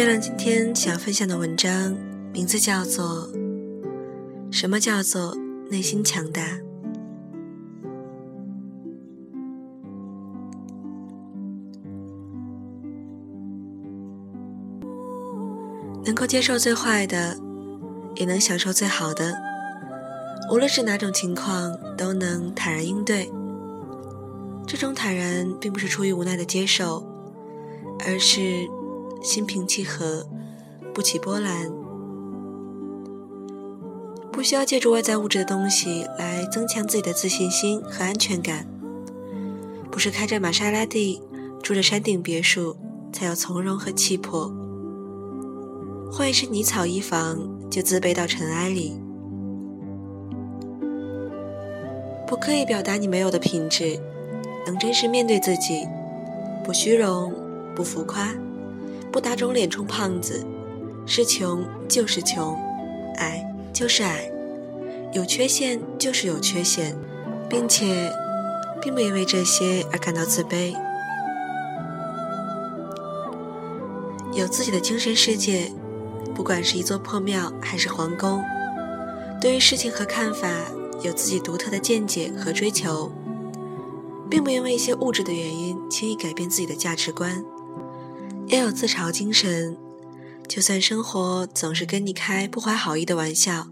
月亮今天想要分享的文章名字叫做《什么叫做内心强大》。能够接受最坏的，也能享受最好的。无论是哪种情况，都能坦然应对。这种坦然，并不是出于无奈的接受，而是心平气和，不起波澜。不需要借助外在物质的东西来增强自己的自信心和安全感。不是开着玛莎拉蒂，住着山顶别墅，才有从容和气魄。换一身泥草衣裳，就自卑到尘埃里。不刻意表达你没有的品质，能真实面对自己，不虚荣，不浮夸，不打肿脸充胖子。是穷就是穷，矮就是矮，有缺陷就是有缺陷，并且并不因为这些而感到自卑。有自己的精神世界。不管是一座破庙还是皇宫，对于事情和看法有自己独特的见解和追求，并不因为一些物质的原因轻易改变自己的价值观。要有自嘲精神，就算生活总是跟你开不怀好意的玩笑，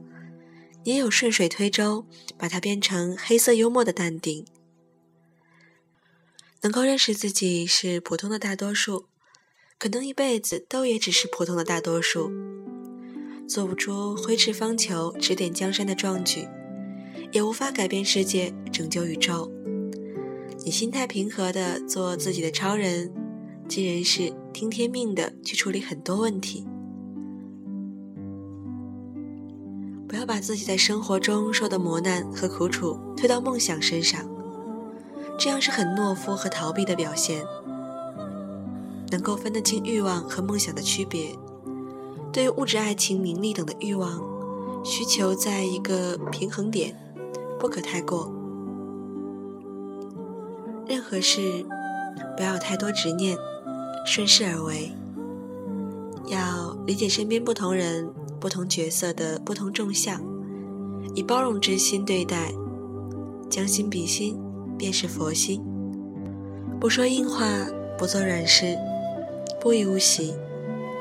你也有顺水推舟把它变成黑色幽默的淡定。能够认识自己是普通的大多数。可能一辈子都也只是普通的大多数，做不出挥斥方遒、指点江山的壮举，也无法改变世界、拯救宇宙。你心态平和的做自己的超人，尽人事、听天命的去处理很多问题。不要把自己在生活中受的磨难和苦楚推到梦想身上，这样是很懦夫和逃避的表现。能够分得清欲望和梦想的区别，对于物质、爱情、名利等的欲望需求，在一个平衡点，不可太过。任何事不要有太多执念，顺势而为。要理解身边不同人、不同角色的不同重相，以包容之心对待，将心比心，便是佛心。不说硬话，不做软事。不以物喜，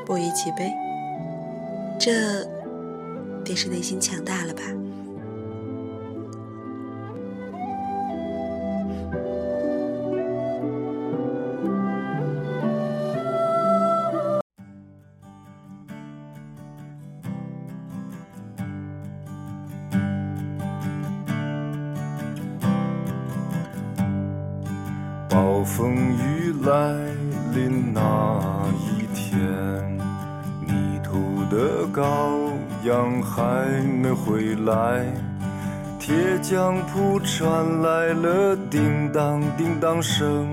不以己悲，这便是内心强大了吧。风雨来。临那一天，泥土的羔羊还没回来，铁匠铺传来了叮当叮当声。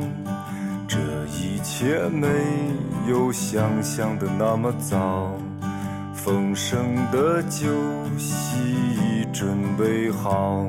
这一切没有想象的那么早，丰盛的酒席已准备好，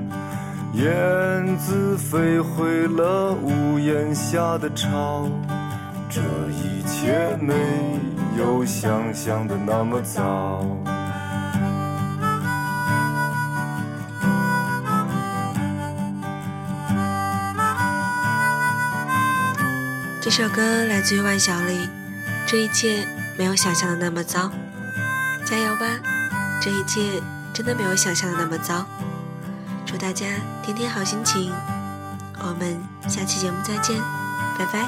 燕子飞回了屋檐下的巢，这一切没。有想象的那么糟。这首歌来自于万晓利，这一切没有想象的那么糟，加油吧！这一切真的没有想象的那么糟。祝大家天天好心情，我们下期节目再见，拜拜。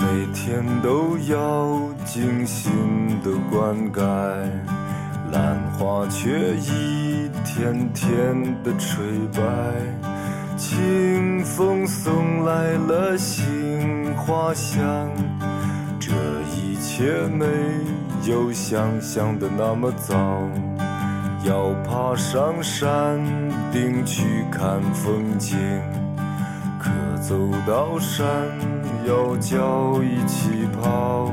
每天。都要精心的灌溉，花却一天天的垂败。清风送来了杏花香，这一切没有想象的那么糟。要爬上山顶去看风景，可走到山要脚一起跑。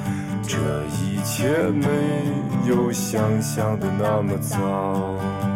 这一切没有想象的那么糟。